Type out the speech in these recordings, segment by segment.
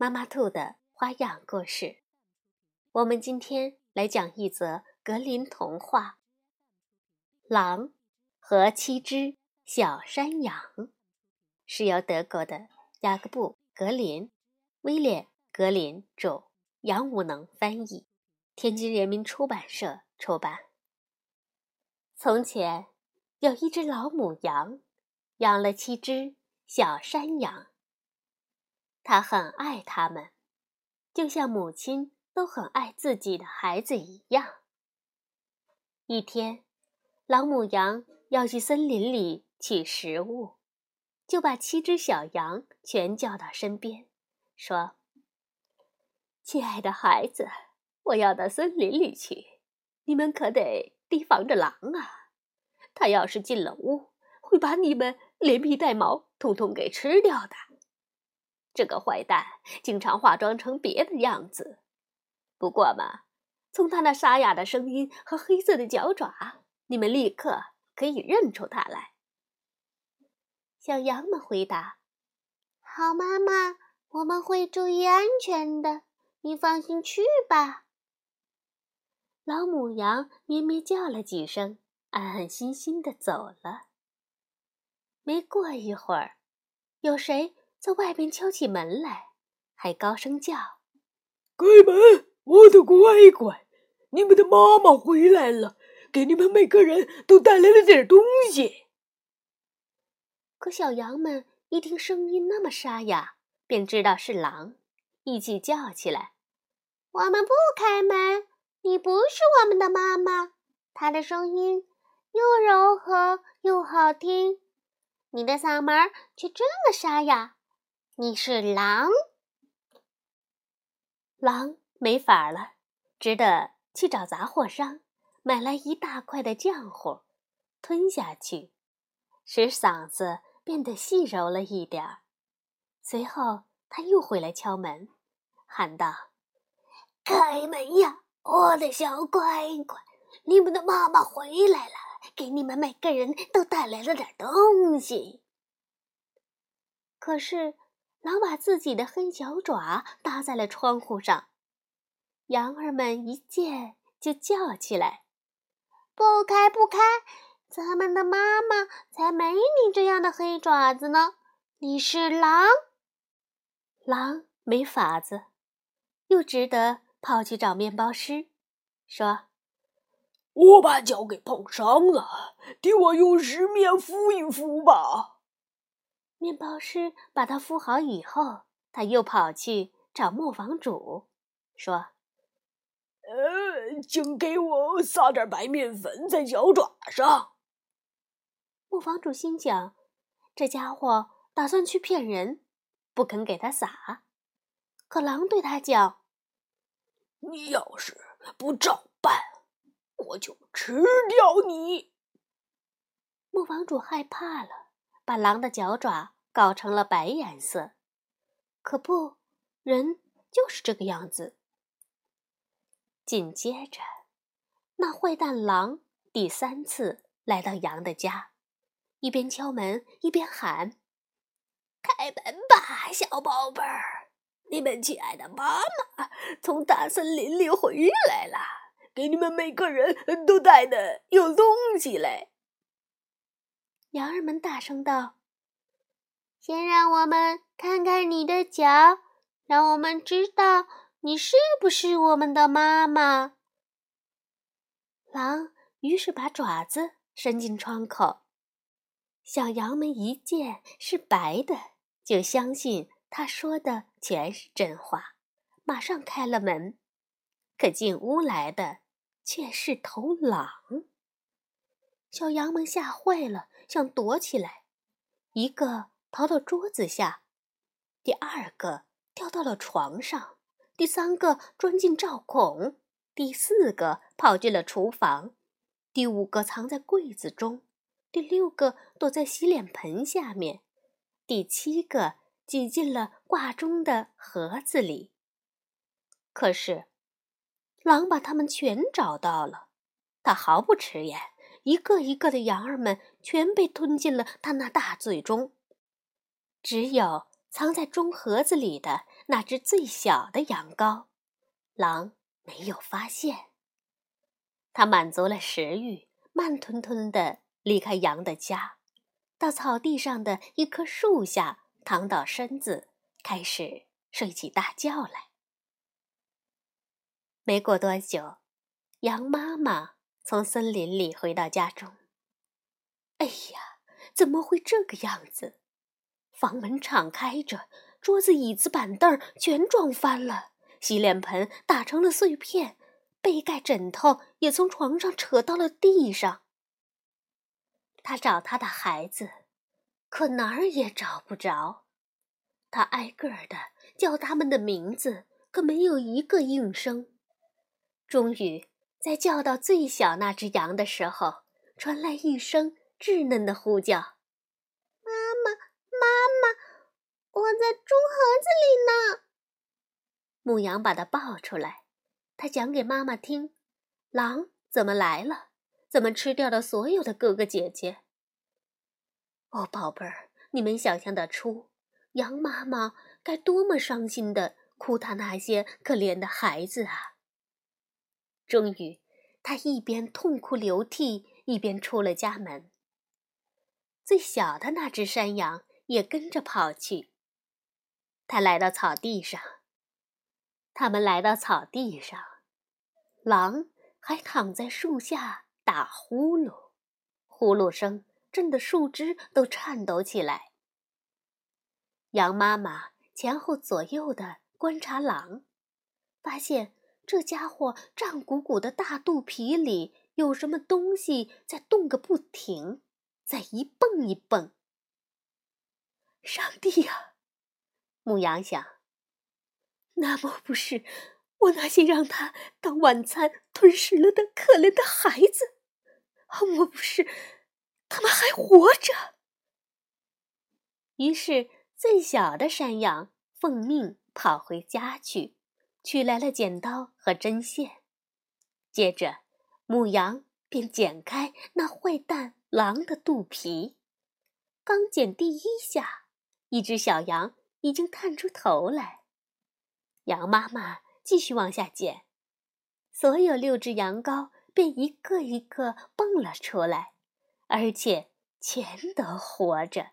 妈妈兔的花样故事，我们今天来讲一则格林童话《狼和七只小山羊》，是由德国的雅各布·格林、威廉·格林著，杨武能翻译，天津人民出版社出版。从前有一只老母羊，养了七只小山羊。他很爱他们，就像母亲都很爱自己的孩子一样。一天，老母羊要去森林里取食物，就把七只小羊全叫到身边，说：“亲爱的孩子，我要到森林里去，你们可得提防着狼啊！他要是进了屋，会把你们连皮带毛统统给吃掉的。”这个坏蛋经常化妆成别的样子，不过嘛，从他那沙哑的声音和黑色的脚爪，你们立刻可以认出他来。小羊们回答：“好，妈妈，我们会注意安全的，你放心去吧。”老母羊咩咩叫了几声，安安心心的走了。没过一会儿，有谁？在外边敲起门来，还高声叫：“开门，我的乖乖！你们的妈妈回来了，给你们每个人都带来了点东西。”可小羊们一听声音那么沙哑，便知道是狼，一起叫起来：“我们不开门！你不是我们的妈妈，她的声音又柔和又好听，你的嗓门却这么沙哑。”你是狼，狼没法了，只得去找杂货商，买来一大块的浆糊，吞下去，使嗓子变得细柔了一点儿。随后，他又回来敲门，喊道：“开门呀，我的小乖乖！你们的妈妈回来了，给你们每个人都带来了点东西。”可是。狼把自己的黑脚爪搭在了窗户上，羊儿们一见就叫起来：“不开，不开！咱们的妈妈才没你这样的黑爪子呢！你是狼。”狼没法子，又只得跑去找面包师，说：“我把脚给碰伤了，替我用石面敷一敷吧。”面包师把它敷好以后，他又跑去找磨坊主，说：“呃，请给我撒点白面粉在脚爪上。”磨坊主心想：这家伙打算去骗人，不肯给他撒。可狼对他讲：“你要是不照办，我就吃掉你。”磨坊主害怕了。把狼的脚爪搞成了白颜色，可不，人就是这个样子。紧接着，那坏蛋狼第三次来到羊的家，一边敲门一边喊：“开门吧，小宝贝儿！你们亲爱的妈妈从大森林里回来了，给你们每个人都带的有东西嘞。”羊儿们大声道：“先让我们看看你的脚，让我们知道你是不是我们的妈妈。”狼于是把爪子伸进窗口，小羊们一见是白的，就相信他说的全是真话，马上开了门。可进屋来的却是头狼。小羊们吓坏了，想躲起来，一个逃到桌子下，第二个跳到了床上，第三个钻进灶孔，第四个跑进了厨房，第五个藏在柜子中，第六个躲在洗脸盆下面，第七个挤进了挂钟的盒子里。可是，狼把他们全找到了，他毫不迟延，一个一个的羊儿们全被吞进了他那大嘴中，只有。藏在钟盒子里的那只最小的羊羔，狼没有发现。他满足了食欲，慢吞吞地离开羊的家，到草地上的一棵树下躺倒身子，开始睡起大觉来。没过多久，羊妈妈从森林里回到家中。哎呀，怎么会这个样子？房门敞开着，桌子、椅子、板凳全撞翻了，洗脸盆打成了碎片，被盖、枕头也从床上扯到了地上。他找他的孩子，可哪儿也找不着。他挨个的叫他们的名字，可没有一个应声。终于，在叫到最小那只羊的时候，传来一声稚嫩的呼叫。妈妈，妈妈我在猪盒子里呢。牧羊把它抱出来，他讲给妈妈听：狼怎么来了？怎么吃掉了所有的哥哥姐姐？哦，宝贝儿，你们想象得出，羊妈妈该多么伤心的哭他那些可怜的孩子啊！终于，他一边痛哭流涕，一边出了家门。最小的那只山羊也跟着跑去。他来到草地上，他们来到草地上，狼还躺在树下打呼噜，呼噜声震得树枝都颤抖起来。羊妈妈前后左右的观察狼，发现这家伙胀鼓鼓的大肚皮里有什么东西在动个不停，在一蹦一蹦。上帝呀！牧羊想：“那莫不是我那些让他当晚餐吞噬了的可怜的孩子？啊莫不是他们还活着？”于是，最小的山羊奉命跑回家去，取来了剪刀和针线。接着，母羊便剪开那坏蛋狼的肚皮。刚剪第一下，一只小羊。已经探出头来，羊妈妈继续往下剪，所有六只羊羔便一个一个蹦了出来，而且全都活着，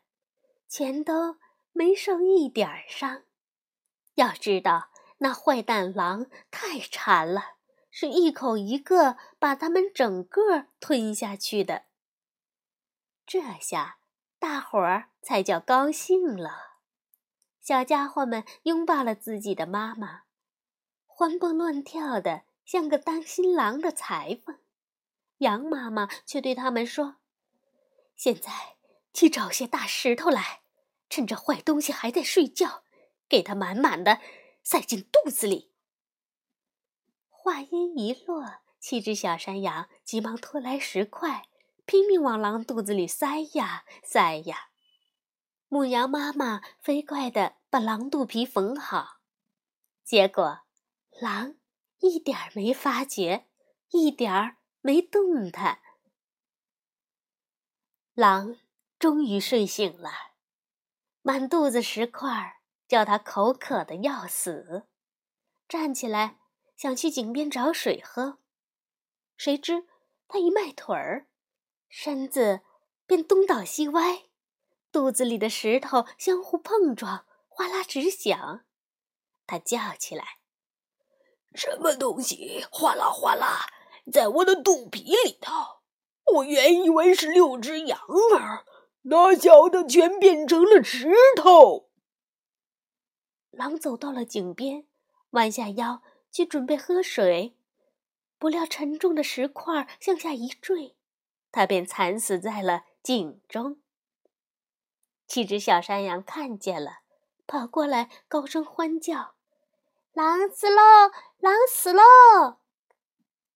全都没受一点伤。要知道，那坏蛋狼太馋了，是一口一个把它们整个吞下去的。这下大伙儿才叫高兴了。小家伙们拥抱了自己的妈妈，欢蹦乱跳的，像个当新郎的裁缝。羊妈妈却对他们说：“现在去找些大石头来，趁着坏东西还在睡觉，给它满满的塞进肚子里。”话音一落，七只小山羊急忙拖来石块，拼命往狼肚子里塞呀塞呀。母羊妈妈飞快地把狼肚皮缝好，结果狼一点儿没发觉，一点儿没动弹。狼终于睡醒了，满肚子石块叫他口渴的要死，站起来想去井边找水喝，谁知他一迈腿儿，身子便东倒西歪。肚子里的石头相互碰撞，哗啦直响。他叫起来：“什么东西哗啦哗啦在我的肚皮里头？我原以为是六只羊儿，哪晓得全变成了石头。”狼走到了井边，弯下腰去准备喝水，不料沉重的石块向下一坠，它便惨死在了井中。七只小山羊看见了，跑过来高声欢叫：“狼死喽！狼死喽！”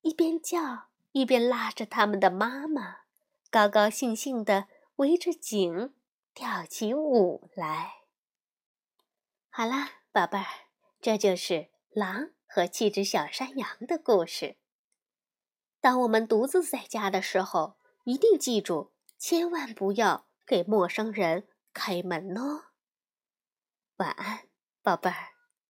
一边叫一边拉着他们的妈妈，高高兴兴地围着井跳起舞来。好啦，宝贝儿，这就是狼和七只小山羊的故事。当我们独自在家的时候，一定记住，千万不要给陌生人开门哦。晚安，宝贝儿。